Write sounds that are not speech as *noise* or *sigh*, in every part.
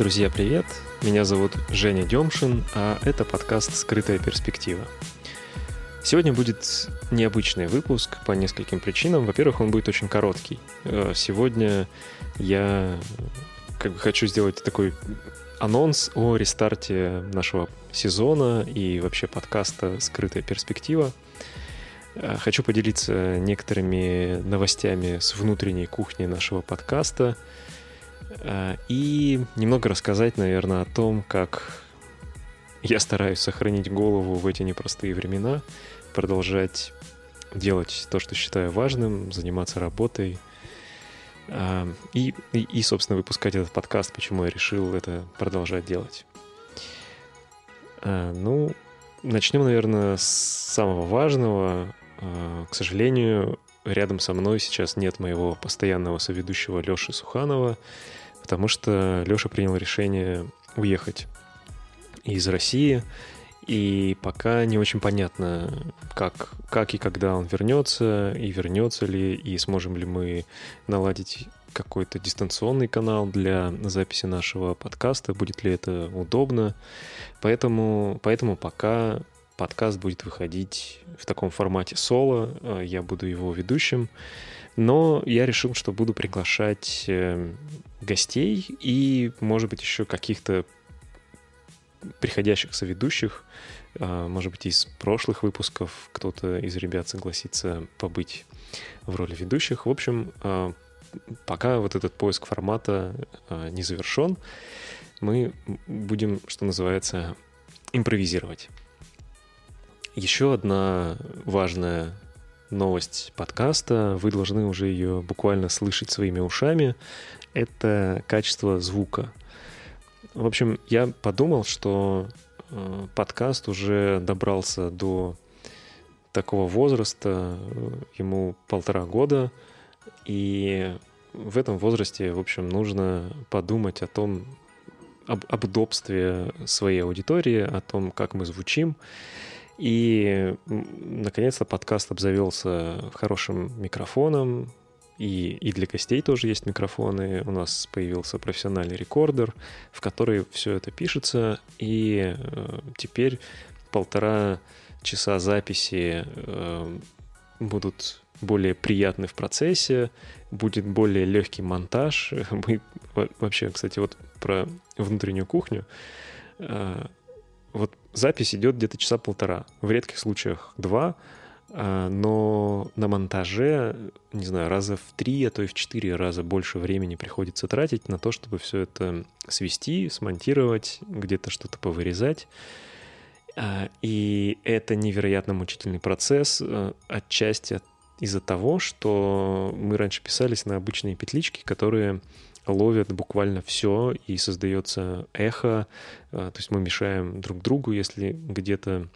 Друзья, привет! Меня зовут Женя Демшин, а это подкаст «Скрытая перспектива». Сегодня будет необычный выпуск по нескольким причинам. Во-первых, он будет очень короткий. Э, сегодня я как бы хочу сделать такой анонс о рестарте нашего сезона и вообще подкаста «Скрытая перспектива». Э, хочу поделиться некоторыми новостями с внутренней кухни нашего подкаста – и немного рассказать, наверное, о том, как я стараюсь сохранить голову в эти непростые времена, продолжать делать то, что считаю важным, заниматься работой. Э, и, и, и, собственно, выпускать этот подкаст, почему я решил это продолжать делать. Э, ну, начнем, наверное, с самого важного. К сожалению, рядом со мной сейчас нет моего постоянного соведущего Леши Суханова, потому что Леша принял решение уехать из России, и пока не очень понятно, как, как и когда он вернется, и вернется ли, и сможем ли мы наладить какой-то дистанционный канал для записи нашего подкаста, будет ли это удобно. Поэтому, поэтому пока подкаст будет выходить в таком формате соло, а я буду его ведущим. Но я решил, что буду приглашать э, гостей и, может быть, еще каких-то приходящих соведущих, а, может быть, из прошлых выпусков кто-то из ребят согласится побыть в роли ведущих. В общем, а, пока вот этот поиск формата а, не завершен, мы будем, что называется, импровизировать. Еще одна важная новость подкаста, вы должны уже ее буквально слышать своими ушами, это качество звука. В общем, я подумал, что э, подкаст уже добрался до такого возраста, ему полтора года, и в этом возрасте, в общем, нужно подумать о том, об, об удобстве своей аудитории, о том, как мы звучим, и, наконец-то, подкаст обзавелся хорошим микрофоном, и, и для гостей тоже есть микрофоны. У нас появился профессиональный рекордер, в который все это пишется, и э, теперь полтора часа записи э, будут более приятны в процессе, будет более легкий монтаж. *laughs* Мы вообще, кстати, вот про внутреннюю кухню. Э, вот запись идет где-то часа полтора, в редких случаях два, а, но на монтаже, не знаю, раза в три, а то и в четыре раза больше времени приходится тратить на то, чтобы все это свести, смонтировать, где-то что-то повырезать. А, и это невероятно мучительный процесс, а, отчасти из-за того, что мы раньше писались на обычные петлички, которые ловят буквально все и создается эхо. А, то есть мы мешаем друг другу, если где-то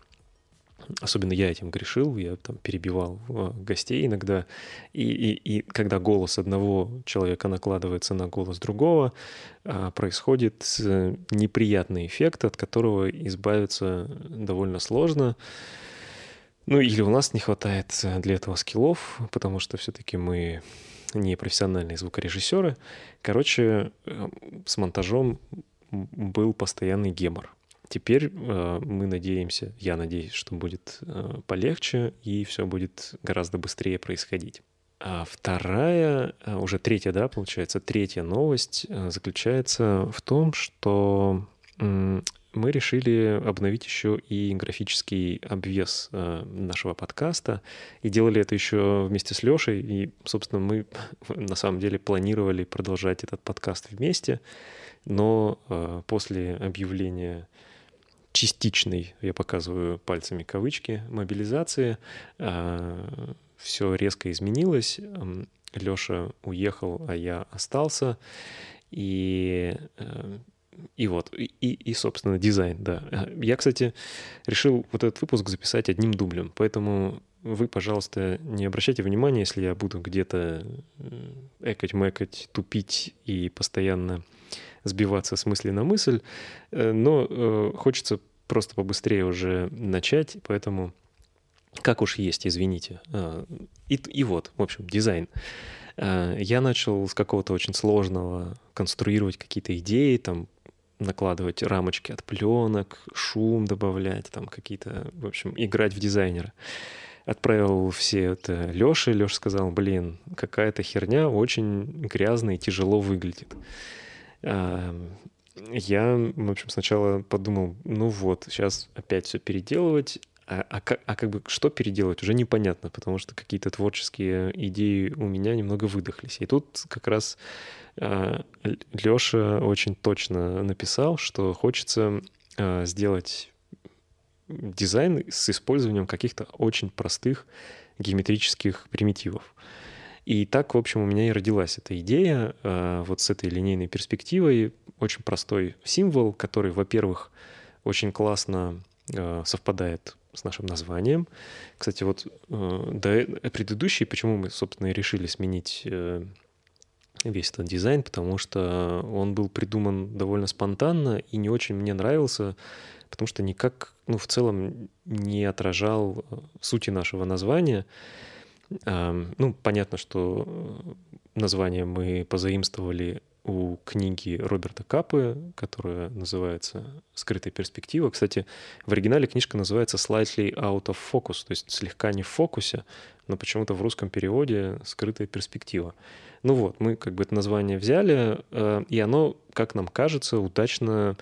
Особенно я этим грешил, я там перебивал а, гостей иногда. И, и, и когда голос одного человека накладывается на голос другого, а, происходит э, неприятный эффект, от которого избавиться довольно сложно. Ну или у нас не хватает для этого скиллов, потому что все-таки мы не профессиональные звукорежиссеры. Короче, э, с монтажом был постоянный гемор. Теперь э, мы надеемся, я надеюсь, что будет э, полегче и все будет гораздо быстрее происходить. А вторая, уже третья, да, получается, третья новость заключается в том, что мы решили обновить еще и графический обвес э, нашего подкаста. И делали это еще вместе с Лешей. И, собственно, мы *laughs* на самом деле планировали продолжать этот подкаст вместе. Но э, после объявления частичной, я показываю пальцами кавычки, мобилизации, э, все резко изменилось. Леша уехал, а я остался. И и вот, и, и, собственно, дизайн, да. Я, кстати, решил вот этот выпуск записать одним дублем, поэтому вы, пожалуйста, не обращайте внимания, если я буду где-то экать-мэкать, тупить и постоянно сбиваться с мысли на мысль, э, но э, хочется просто побыстрее уже начать, поэтому как уж есть, извините. И, и вот, в общем, дизайн. Я начал с какого-то очень сложного конструировать какие-то идеи, там накладывать рамочки от пленок, шум добавлять, там какие-то, в общем, играть в дизайнера. Отправил все это Лёше. Лёша сказал, блин, какая-то херня очень грязно и тяжело выглядит. Я, в общем, сначала подумал, ну вот, сейчас опять все переделывать, а, а, как, а как бы что переделать, уже непонятно, потому что какие-то творческие идеи у меня немного выдохлись. И тут как раз э, Лёша очень точно написал, что хочется э, сделать дизайн с использованием каких-то очень простых геометрических примитивов. И так, в общем, у меня и родилась эта идея э, вот с этой линейной перспективой. Очень простой символ, который, во-первых, очень классно э, совпадает с нашим названием. Кстати, вот э, до предыдущий, почему мы, собственно, и решили сменить э, весь этот дизайн, потому что он был придуман довольно спонтанно и не очень мне нравился, потому что никак, ну, в целом не отражал э, сути нашего названия. Ну, понятно, что название мы позаимствовали у книги Роберта Капы, которая называется «Скрытая перспектива». Кстати, в оригинале книжка называется «Slightly out of focus», то есть слегка не в фокусе, но почему-то в русском переводе «Скрытая перспектива». Ну вот, мы как бы это название взяли, э, и оно, как нам кажется, удачно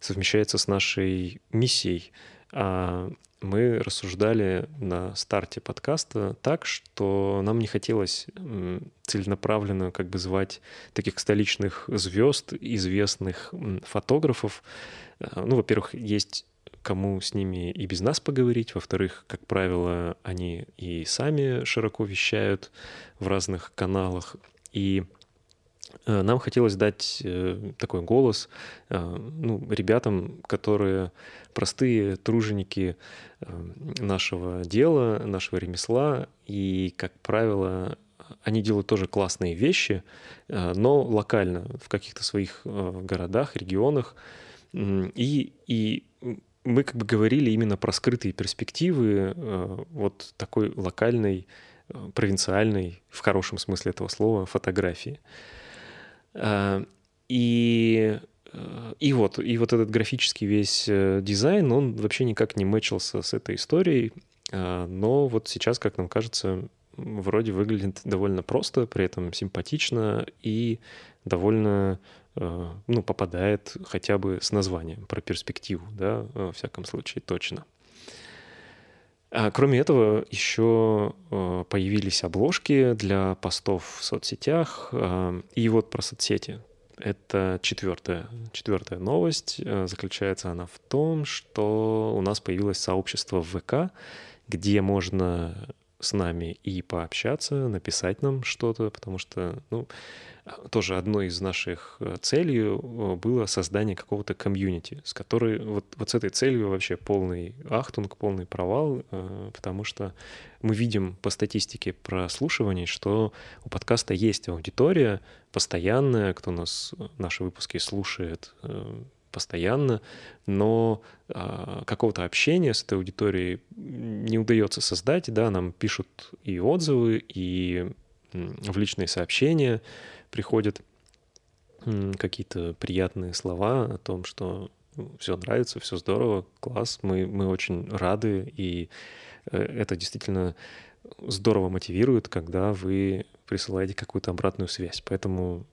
совмещается с нашей миссией а мы рассуждали на старте подкаста так, что нам не хотелось целенаправленно как бы звать таких столичных звезд, известных фотографов. А, ну, во-первых, есть кому с ними и без нас поговорить. Во-вторых, как правило, они и сами широко вещают в разных каналах. И Э, нам хотелось дать э, такой голос э, ну, ребятам, которые простые труженики нашего дела, нашего ремесла, и, как правило, они делают тоже классные вещи, но локально, в каких-то своих городах, регионах. И, и мы как бы говорили именно про скрытые перспективы вот такой локальной, провинциальной, в хорошем смысле этого слова, фотографии. А, и и вот, и вот этот графический весь э, дизайн, он вообще никак не мэчился с этой историей, но вот сейчас, как нам кажется, вроде выглядит довольно просто, при этом симпатично и довольно, э, ну, попадает хотя бы с названием про перспективу, да, во всяком случае, точно. А кроме этого, еще э, появились обложки для постов в соцсетях. Э, и вот про соцсети. Это четвертая, четвертая новость. Э, заключается она в том, что у нас появилось сообщество в ВК, где можно с нами и пообщаться, написать нам что-то, потому что, ну, тоже одной из наших э, целей э, было создание какого-то комьюнити, с которой вот, вот с этой целью вообще полный ахтунг, полный провал, э, потому что мы видим по статистике прослушиваний, что у подкаста есть аудитория постоянная, кто нас, наши выпуски слушает постоянно, но а, какого-то общения с этой аудиторией не удается создать, да, нам пишут и отзывы, и в личные сообщения, приходят какие-то приятные слова о том, что ну, все нравится, все здорово, класс, мы, мы очень рады, и э, это действительно здорово мотивирует, когда вы присылаете какую-то обратную связь. Поэтому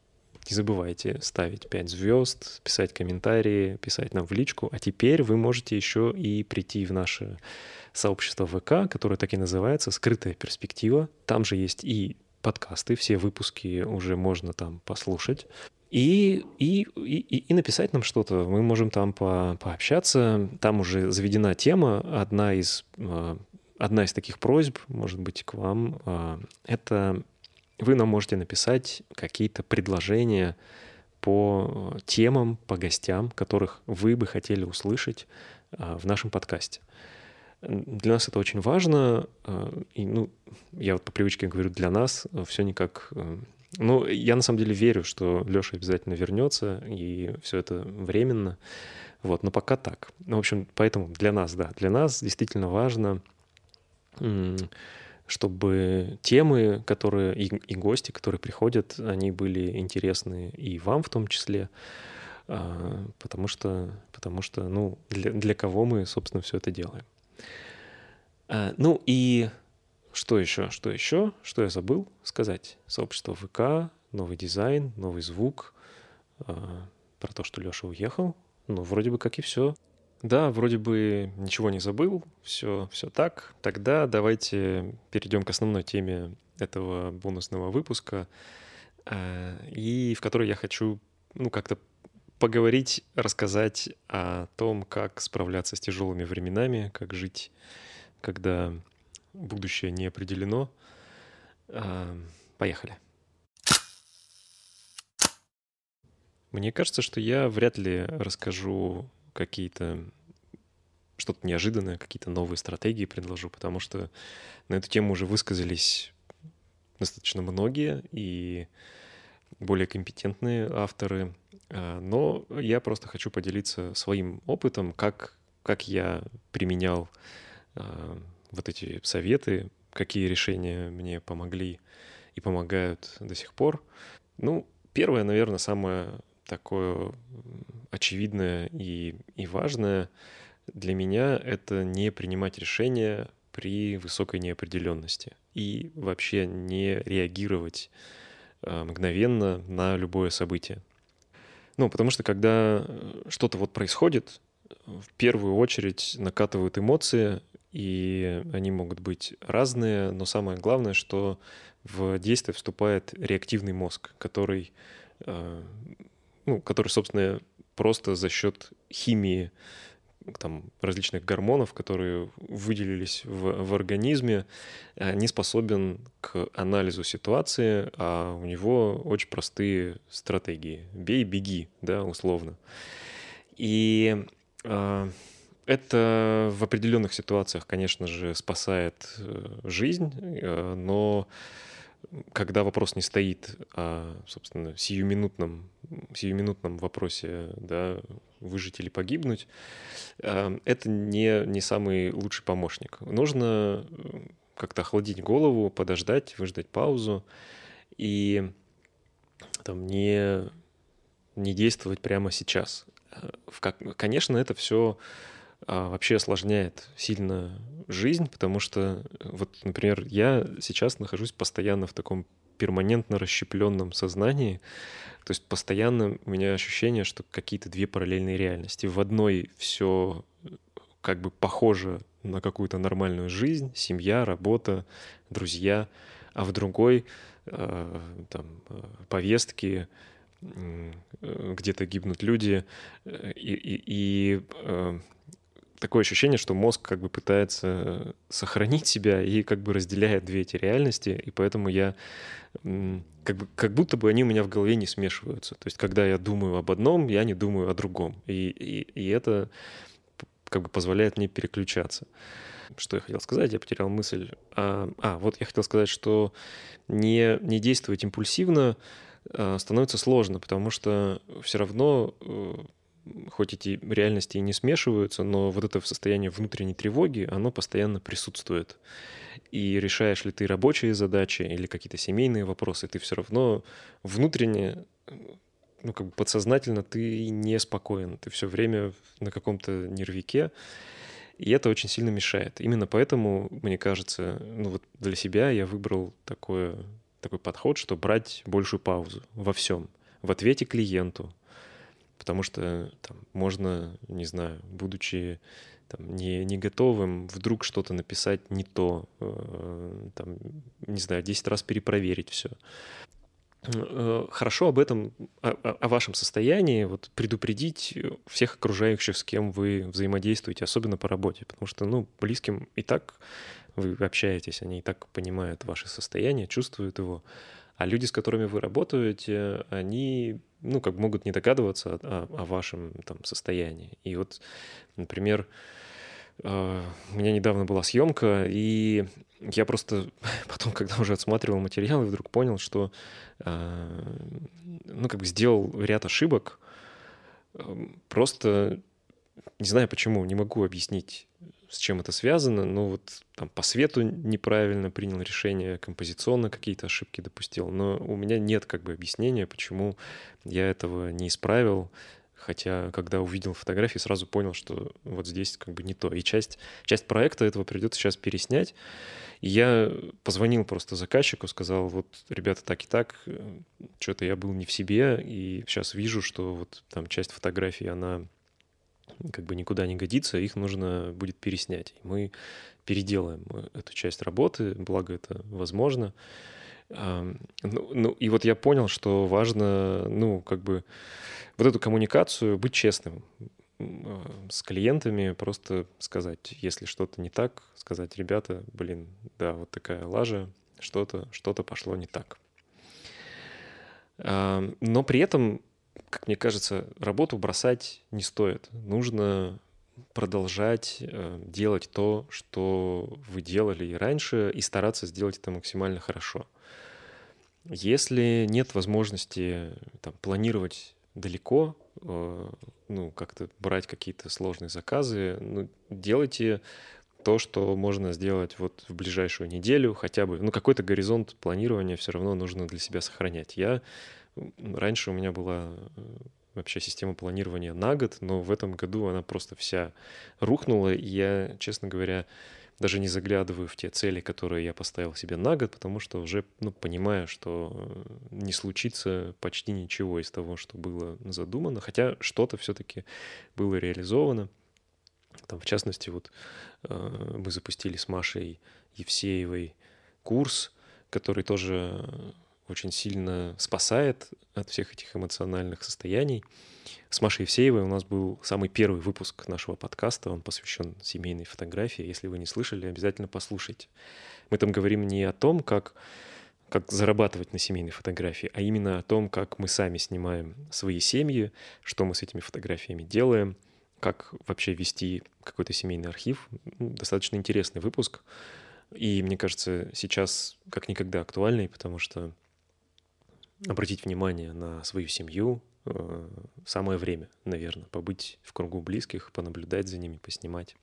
не забывайте ставить 5 звезд, писать комментарии, писать нам в личку. А теперь вы можете еще и прийти в наше сообщество ВК, которое так и называется «Скрытая перспектива». Там же есть и подкасты, все выпуски уже можно там послушать. И, и, и, и написать нам что-то. Мы можем там по, пообщаться. Там уже заведена тема. Одна из, а, одна из таких просьб, может быть, к вам, а, это вы нам можете написать какие-то предложения по темам, по гостям, которых вы бы хотели услышать а, в нашем подкасте. Для нас это очень важно. А, и, ну, я вот по привычке говорю для нас, а все никак... Э, ну, я на самом деле верю, что Леша обязательно вернется, и все это временно. Вот, но пока так. Ну, в общем, поэтому для нас, да, для нас действительно важно, чтобы темы, которые и, и гости, которые приходят, они были интересны и вам в том числе. а, потому что, потому что ну, для, для кого мы, собственно, все это делаем. А, ну и что еще? Что еще? Что я забыл сказать? Сообщество ВК, новый дизайн, новый звук, а, про то, что Леша уехал. Ну, вроде бы как и все. Да, вроде бы ничего не забыл, все, все так. Тогда давайте перейдем к основной теме этого бонусного выпуска, а, и в которой я хочу, ну, как-то поговорить, рассказать о том, как справляться с тяжелыми временами, как жить, когда будущее не определено. А, поехали. Мне кажется, что я вряд ли расскажу какие-то что-то неожиданное, какие-то новые стратегии предложу, потому что на эту тему уже высказались достаточно многие и более компетентные авторы. А, но я просто хочу поделиться своим опытом, как, как я применял а, вот эти советы, какие решения мне помогли и помогают до сих пор. Ну, первое, наверное, самое такое очевидное и, и важное для меня — это не принимать решения при высокой неопределенности и вообще не реагировать э, мгновенно на любое событие. Ну, потому что когда что-то вот происходит, в первую очередь накатывают эмоции, и они могут быть разные, но самое главное, что в действие вступает реактивный мозг, который, э, ну, который, собственно, просто за счет химии там, различных гормонов, которые выделились в, в организме, э, не способен к анализу ситуации, а у него очень простые стратегии. Бей, беги, да, условно. И э, это в определенных ситуациях, конечно же, спасает э, жизнь, э, но когда вопрос не стоит о, собственно, сиюминутном, сиюминутном вопросе, да, выжить или погибнуть, э, это не, не самый лучший помощник. Нужно как-то охладить голову, подождать, выждать паузу и там, не, не действовать прямо сейчас. Конечно, это все а, вообще осложняет сильно жизнь, потому что, вот, например, я сейчас нахожусь постоянно в таком перманентно расщепленном сознании, то есть постоянно у меня ощущение, что какие-то две параллельные реальности. В одной все как бы похоже на какую-то нормальную жизнь, семья, работа, друзья, а в другой э, там повестки, э, где-то гибнут люди, э, и, и, и э, такое ощущение, что мозг как бы пытается сохранить себя и как бы разделяет две эти реальности, и поэтому я как, бы, как будто бы они у меня в голове не смешиваются. То есть, когда я думаю об одном, я не думаю о другом. И, и, и это как бы позволяет мне переключаться. Что я хотел сказать? Я потерял мысль. А, а вот я хотел сказать, что не, не действовать импульсивно а, становится сложно, потому что все равно э, хоть эти реальности и не смешиваются, но вот это состояние внутренней тревоги, оно постоянно присутствует. И решаешь ли ты рабочие задачи или какие-то семейные вопросы, ты все равно внутренне, ну, как бы подсознательно ты не спокоен, ты все время на каком-то нервике, и это очень сильно мешает. Именно поэтому, мне кажется, ну вот для себя я выбрал такое, такой подход, что брать большую паузу во всем. В ответе клиенту, потому что там, можно, не знаю, будучи там, не, не готовым, вдруг что-то написать не то, э, там, не знаю, 10 раз перепроверить все. Э, хорошо об этом, о, о вашем состоянии вот, предупредить всех окружающих, с кем вы взаимодействуете, особенно по работе, потому что, ну, близким и так вы общаетесь, они и так понимают ваше состояние, чувствуют его, а люди, с которыми вы работаете, они ну, как могут не догадываться о, о вашем там состоянии. И вот, например, э, у меня недавно была съемка, и я просто *laughs* потом, когда уже отсматривал материалы, вдруг понял, что э, ну, как бы сделал ряд ошибок, э, просто не знаю почему, не могу объяснить с чем это связано, но вот там по свету неправильно принял решение, композиционно какие-то ошибки допустил, но у меня нет как бы объяснения, почему я этого не исправил, Хотя, когда увидел фотографии, сразу понял, что вот здесь как бы не то. И часть, часть проекта этого придется сейчас переснять. И я позвонил просто заказчику, сказал, вот, ребята, так и так, что-то я был не в себе, и сейчас вижу, что вот там часть фотографий, она как бы никуда не годится, их нужно будет переснять. Мы переделаем эту часть работы, благо это возможно. Ну, ну, и вот я понял, что важно, ну, как бы вот эту коммуникацию, быть честным с клиентами, просто сказать, если что-то не так, сказать, ребята, блин, да, вот такая лажа, что-то что пошло не так. Но при этом, как мне кажется, работу бросать не стоит. Нужно продолжать э, делать то, что вы делали и раньше, и стараться сделать это максимально хорошо. Если нет возможности там, планировать далеко, э, ну, как-то брать какие-то сложные заказы, ну, делайте то, что можно сделать вот в ближайшую неделю хотя бы. Ну, какой-то горизонт планирования все равно нужно для себя сохранять. Я раньше у меня была э, вообще система планирования на год, но в этом году она просто вся рухнула, и я, честно говоря, даже не заглядываю в те цели, которые я поставил себе на год, потому что уже ну, понимаю, что э, не случится почти ничего из того, что было задумано, хотя что-то все-таки было реализовано. Там, в частности, вот э, мы запустили с Машей Евсеевой курс, который тоже очень сильно спасает от всех этих эмоциональных состояний. С Машей Евсеевой у нас был самый первый выпуск нашего подкаста, он посвящен семейной фотографии. Если вы не слышали, обязательно послушайте. Мы там говорим не о том, как, как зарабатывать на семейной фотографии, а именно о том, как мы сами снимаем свои семьи, что мы с этими фотографиями делаем, как вообще вести какой-то семейный архив. Ну, достаточно интересный выпуск. И мне кажется, сейчас как никогда актуальный, потому что обратить внимание на свою семью, э, самое время, наверное, побыть в кругу близких, понаблюдать за ними, поснимать.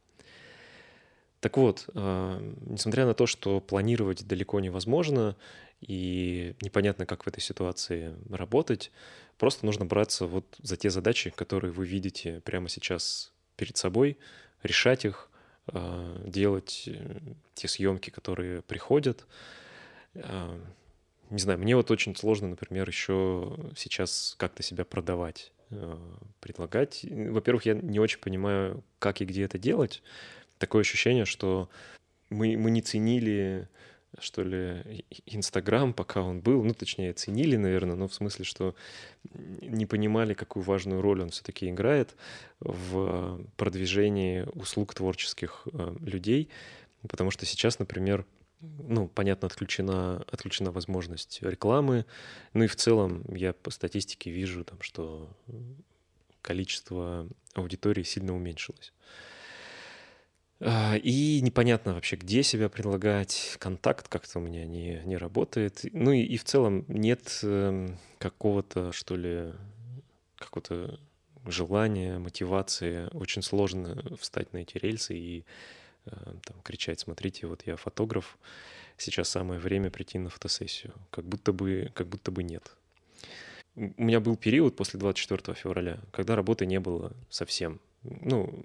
Так вот, э, несмотря на то, что планировать далеко невозможно и непонятно, как в этой ситуации работать, просто нужно браться вот за те задачи, которые вы видите прямо сейчас перед собой, решать их, э, делать те съемки, которые приходят, не знаю, мне вот очень сложно, например, еще сейчас как-то себя продавать, э, предлагать. Во-первых, я не очень понимаю, как и где это делать. Такое ощущение, что мы, мы не ценили, что ли, Инстаграм, пока он был. Ну, точнее, ценили, наверное, но в смысле, что не понимали, какую важную роль он все-таки играет в продвижении услуг творческих э, людей. Потому что сейчас, например, ну, понятно, отключена, отключена возможность рекламы. Ну и в целом я по статистике вижу, там, что количество аудитории сильно уменьшилось. А, и непонятно вообще, где себя предлагать, контакт как-то у меня не, не работает. Ну и, и в целом нет эм, какого-то, что ли, какого-то желания, мотивации. Очень сложно встать на эти рельсы и там, кричать, смотрите, вот я фотограф, сейчас самое время прийти на фотосессию. Как будто бы, как будто бы нет. У меня был период после 24 февраля, когда работы не было совсем. Ну,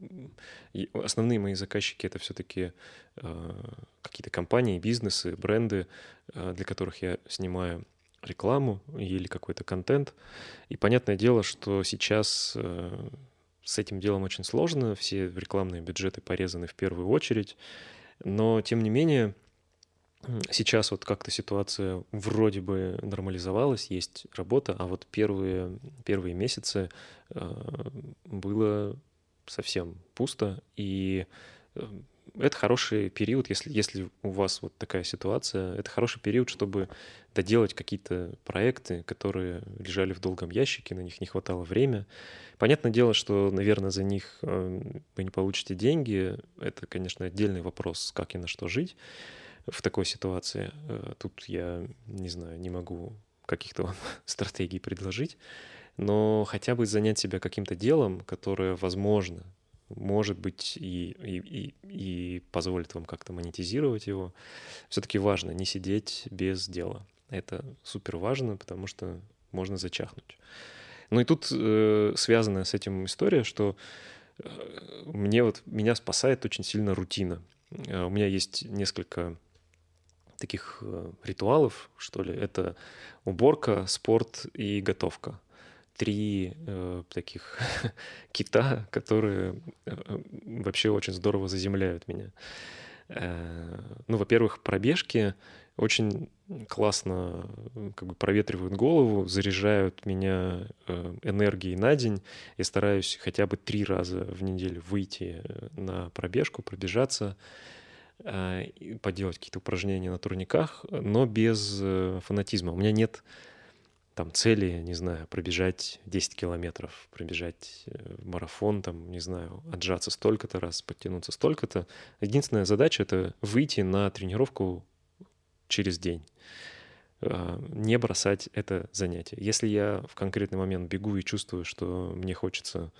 основные мои заказчики это все-таки э, какие-то компании, бизнесы, бренды, э, для которых я снимаю рекламу или какой-то контент. И понятное дело, что сейчас э, с этим делом очень сложно, все рекламные бюджеты порезаны в первую очередь, но тем не менее сейчас вот как-то ситуация вроде бы нормализовалась, есть работа, а вот первые, первые месяцы э, было совсем пусто, и э, это хороший период, если, если у вас вот такая ситуация, это хороший период, чтобы доделать какие-то проекты, которые лежали в долгом ящике, на них не хватало времени. Понятное дело, что, наверное, за них э, вы не получите деньги. Это, конечно, отдельный вопрос, как и на что жить в такой ситуации. Э, тут я, не знаю, не могу каких-то вам *laughs* стратегий предложить, но хотя бы занять себя каким-то делом, которое возможно может быть, и, и, и, и позволит вам как-то монетизировать его. Все-таки важно не сидеть без дела. Это супер важно, потому что можно зачахнуть. Ну и тут э, связанная с этим история, что э, мне вот, меня спасает очень сильно рутина. Э, у меня есть несколько таких э, ритуалов, что ли. Это уборка, спорт и готовка. Три э, таких *laughs* кита, которые э, вообще очень здорово заземляют меня. Э, ну, во-первых, пробежки очень классно как бы проветривают голову, заряжают меня э, энергией на день. Я стараюсь хотя бы три раза в неделю выйти э, на пробежку, пробежаться, э, поделать какие-то упражнения на турниках, но без фанатизма. У меня нет там цели, не знаю, пробежать 10 километров, пробежать марафон, там, не знаю, отжаться столько-то раз, подтянуться столько-то. Единственная задача — это выйти на тренировку через день. А, не бросать это занятие. Если я в конкретный момент бегу и чувствую, что мне хочется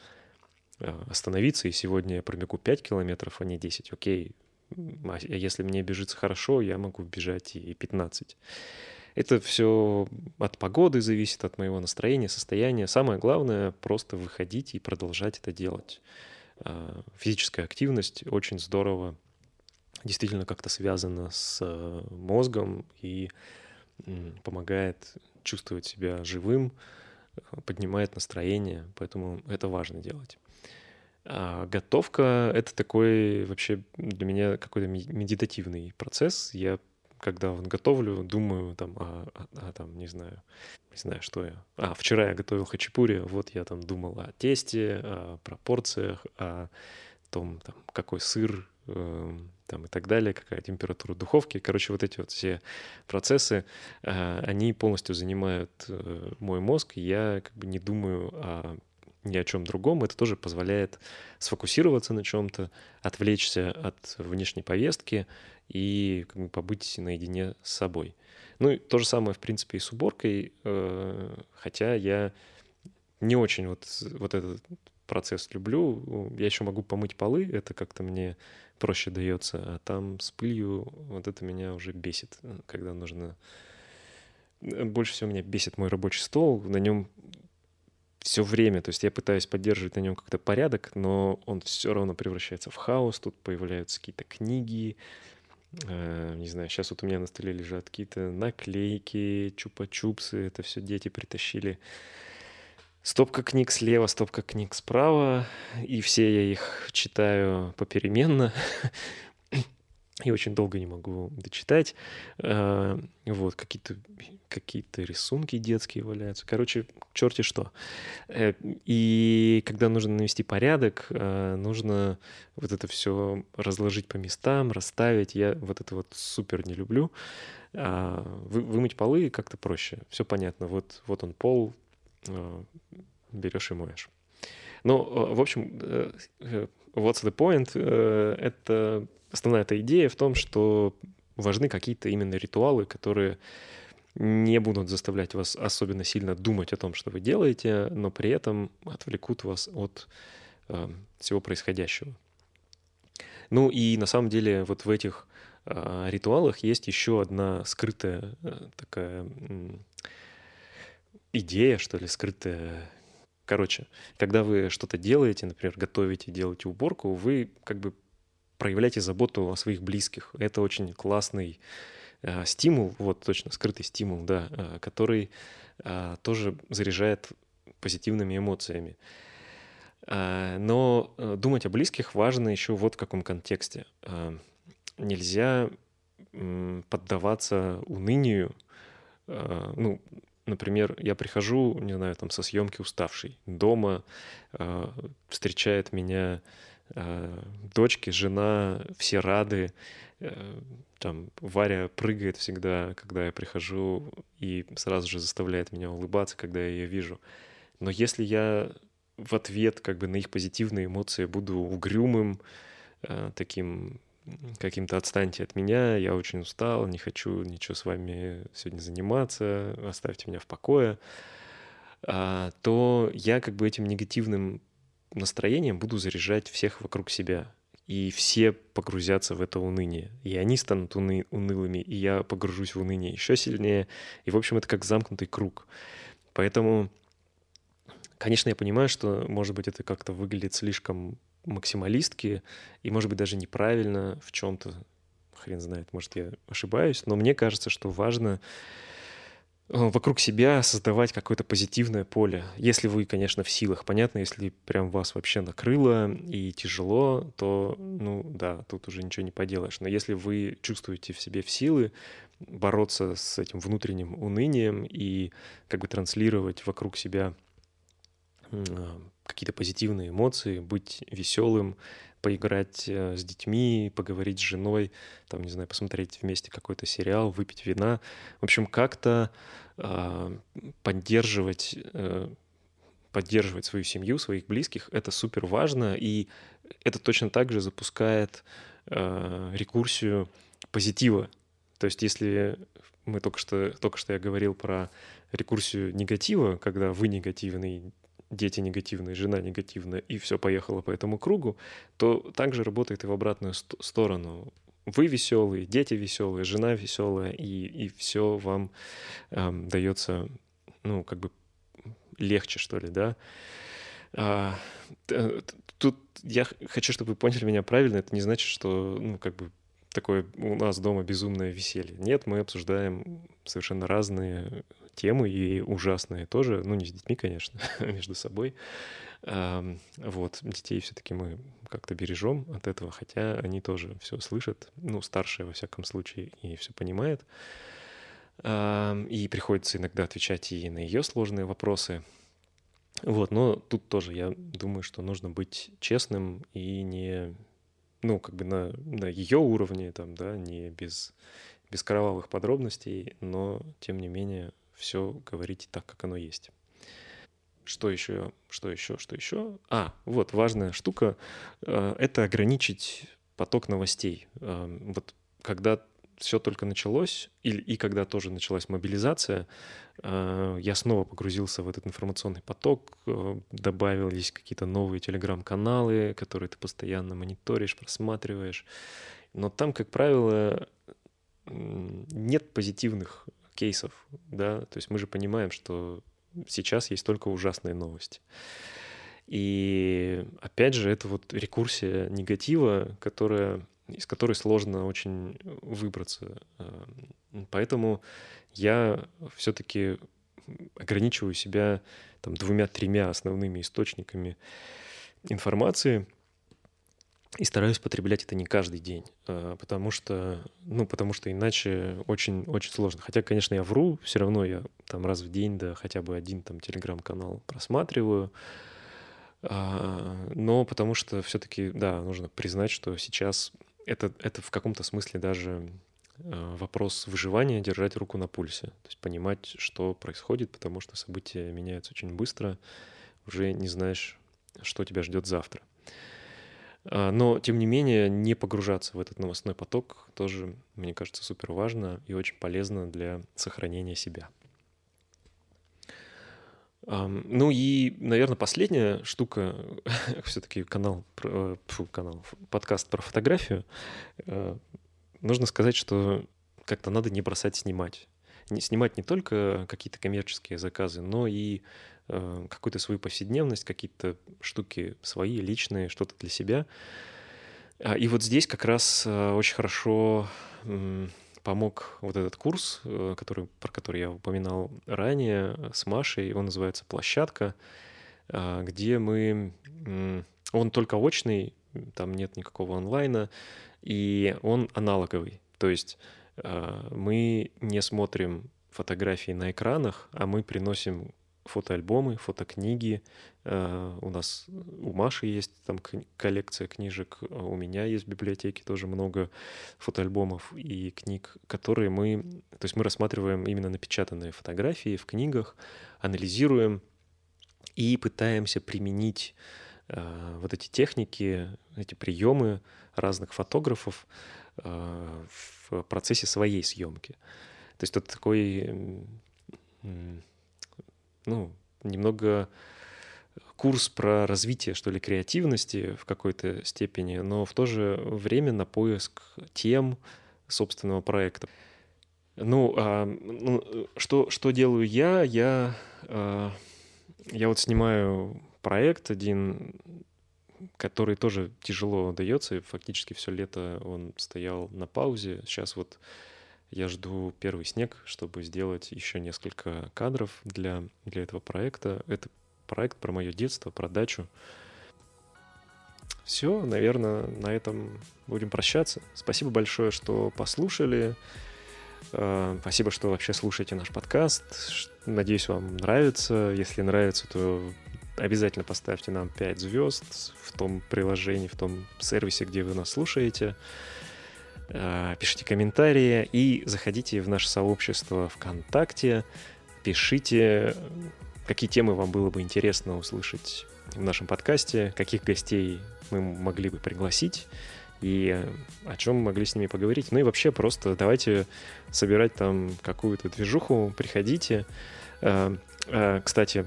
а, остановиться, и сегодня я пробегу 5 километров, а не 10, окей. А если мне бежится хорошо, я могу бежать и 15. Это все от погоды зависит, от моего настроения, состояния. Самое главное — просто выходить и продолжать это делать. А, физическая активность очень здорово действительно как-то связана с э, мозгом и помогает чувствовать себя живым, поднимает настроение, поэтому это важно делать. А готовка — это такой вообще для меня какой-то медитативный процесс. Я когда вот готовлю, думаю там, а, а, а там, не знаю, не знаю, что я. А, вчера я готовил хачапури, вот я там думал о тесте, о пропорциях, о том, там, какой сыр Эм, там и так далее, какая температура духовки. Короче, вот эти вот все процессы, э, они полностью занимают э, мой мозг, и я как бы не думаю о ни о чем другом. Это тоже позволяет сфокусироваться на чем-то, отвлечься от внешней повестки и как бы побыть наедине с собой. Ну и то же самое, в принципе, и с уборкой, э, хотя я не очень вот, вот этот процесс люблю. Я еще могу помыть полы, это как-то мне проще дается, а там с пылью вот это меня уже бесит, когда нужно... Больше всего меня бесит мой рабочий стол, на нем все время, то есть я пытаюсь поддерживать на нем как-то порядок, но он все равно превращается в хаос, тут появляются какие-то книги, э, не знаю, сейчас вот у меня на столе лежат какие-то наклейки, чупа-чупсы, это все дети притащили. Стопка книг слева, стопка книг справа, и все я их читаю попеременно, *laughs* и очень долго не могу дочитать. А, вот, какие-то какие рисунки детские валяются. Короче, черти что. Э, и когда нужно навести порядок, а, нужно вот это все разложить по местам, расставить. Я вот это вот супер не люблю. А, вы, вымыть полы как-то проще. Все понятно. Вот, вот он пол, Э, берешь и моешь. Ну, э, в общем, э, what's the point? Это основная эта идея в том, что важны какие-то именно ритуалы, которые не будут заставлять вас особенно сильно думать о том, что вы делаете, но при этом отвлекут вас от э, всего происходящего. Ну и на самом деле вот в этих э, ритуалах есть еще одна скрытая э, такая идея, что ли, скрытая. Короче, когда вы что-то делаете, например, готовите, делаете уборку, вы как бы проявляете заботу о своих близких. Это очень классный э, стимул, вот точно, скрытый стимул, да, э, который э, тоже заряжает позитивными эмоциями. Э, но э, думать о близких важно еще вот в каком контексте. Э, нельзя поддаваться унынию, ну, например, я прихожу, не знаю, там со съемки уставший, дома встречает меня дочки, жена, все рады, э, там Варя прыгает всегда, когда я прихожу, и сразу же заставляет меня улыбаться, когда я ее вижу. Но если я в ответ как бы на их позитивные эмоции буду угрюмым, э, таким каким-то отстаньте от меня, я очень устал, не хочу ничего с вами сегодня заниматься, оставьте меня в покое, а, то я как бы этим негативным настроением буду заряжать всех вокруг себя. И все погрузятся в это уныние. И они станут уны- унылыми, и я погружусь в уныние еще сильнее. И, в общем, это как замкнутый круг. Поэтому Конечно, я понимаю, что, может быть, это как-то выглядит слишком максималистки и, может быть, даже неправильно в чем-то. Хрен знает, может, я ошибаюсь, но мне кажется, что важно вокруг себя создавать какое-то позитивное поле. Если вы, конечно, в силах. Понятно, если прям вас вообще накрыло и тяжело, то, ну да, тут уже ничего не поделаешь. Но если вы чувствуете в себе в силы бороться с этим внутренним унынием и как бы транслировать вокруг себя а, какие-то позитивные эмоции, быть веселым, поиграть э, с детьми, поговорить с женой, там, не знаю, посмотреть вместе какой-то сериал, выпить вина. В общем, как-то э, поддерживать, э, поддерживать свою семью, своих близких, это супер важно, и это точно так же запускает э, рекурсию позитива. То есть если мы только что, только что я говорил про рекурсию негатива, когда вы негативный, дети негативные, жена негативная, и все поехало по этому кругу, то также работает и в обратную сторону. Вы веселые, дети веселые, жена веселая, и, и все вам эм, дается, ну, как бы легче, что ли, да. А, тут я хочу, чтобы вы поняли меня правильно, это не значит, что, ну, как бы такое у нас дома безумное веселье. Нет, мы обсуждаем совершенно разные темы и ужасные тоже, ну не с детьми, конечно, *laughs* между собой. Вот, детей все-таки мы как-то бережем от этого, хотя они тоже все слышат, ну, старшая во всяком случае, и все понимает. И приходится иногда отвечать и на ее сложные вопросы. Вот, но тут тоже я думаю, что нужно быть честным и не, ну, как бы на, на ее уровне, там, да, не без, без кровавых подробностей, но, тем не менее, все говорить так, как оно есть. Что еще, что еще, что еще? А, вот важная штука э, — это ограничить поток новостей. Э, вот когда все только началось, и, и когда тоже началась мобилизация, э, я снова погрузился в этот информационный поток, добавились какие-то новые телеграм-каналы, которые ты постоянно мониторишь, просматриваешь. Но там, как правило, нет позитивных кейсов, да, то есть мы же понимаем, что сейчас есть только ужасные новости. И опять же, это вот рекурсия негатива, которая, из которой сложно очень выбраться. Поэтому я все-таки ограничиваю себя там двумя-тремя основными источниками информации – и стараюсь потреблять это не каждый день, а, потому что, ну, потому что иначе очень, очень сложно. Хотя, конечно, я вру, все равно я там раз в день, да, хотя бы один там телеграм-канал просматриваю, а, но потому что все-таки, да, нужно признать, что сейчас это, это в каком-то смысле даже а, вопрос выживания, держать руку на пульсе, то есть понимать, что происходит, потому что события меняются очень быстро, уже не знаешь, что тебя ждет завтра. А, но, тем не менее, не погружаться в этот новостной поток тоже, мне кажется, супер важно и очень полезно для сохранения себя. Ну и, наверное, последняя штука, *laughs* все-таки канал, фу, канал, подкаст про фотографию. Э, нужно сказать, что как-то надо не бросать снимать. Не снимать не только какие-то коммерческие заказы, но и Э, какую-то свою повседневность, какие-то штуки свои, личные, что-то для себя. А, и вот здесь как раз э, очень хорошо помог вот этот курс, э, который, про который я упоминал ранее с Машей. Он называется «Площадка», где мы... Он только очный, там нет никакого онлайна, и он аналоговый. То есть мы не смотрим фотографии на экранах, а мы приносим фотоальбомы, фотокниги. Э, у нас, у Маши есть там коллекция книжек, а у меня есть в библиотеке тоже много фотоальбомов и книг, которые мы, то есть мы рассматриваем именно напечатанные фотографии в книгах, анализируем и пытаемся применить э, вот эти техники, эти приемы разных фотографов э, в процессе своей съемки. То есть это такой ну, немного курс про развитие, что ли, креативности в какой-то степени, но в то же время на поиск тем собственного проекта. Ну, а, ну что, что делаю я? Я а, я вот снимаю проект один, который тоже тяжело дается, и фактически все лето он стоял на паузе. Сейчас вот я жду первый снег, чтобы сделать еще несколько кадров для, для этого проекта. Это проект про мое детство, про дачу. Все, наверное, на этом будем прощаться. Спасибо большое, что послушали. Э, спасибо, что вообще слушаете наш подкаст. Надеюсь, вам нравится. Если нравится, то обязательно поставьте нам 5 звезд в том приложении, в том сервисе, где вы нас слушаете. Э, пишите комментарии и заходите в наше сообщество ВКонтакте. Пишите, какие темы вам было бы интересно услышать в нашем подкасте, каких гостей мы могли бы пригласить и о чем мы могли с ними поговорить. Ну и вообще просто давайте собирать там какую-то движуху, приходите. Э, э, кстати,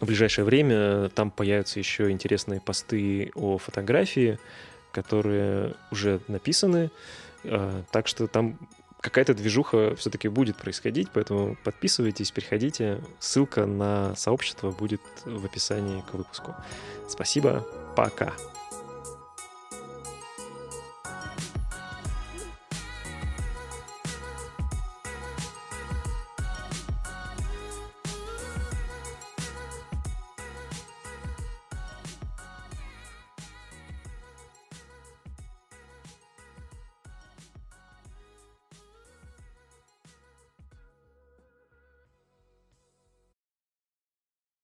в ближайшее время там появятся еще интересные посты о фотографии, которые уже написаны, э, так что там какая-то движуха все-таки будет происходить, поэтому подписывайтесь, переходите. Ссылка на сообщество будет в описании к выпуску. Спасибо, пока.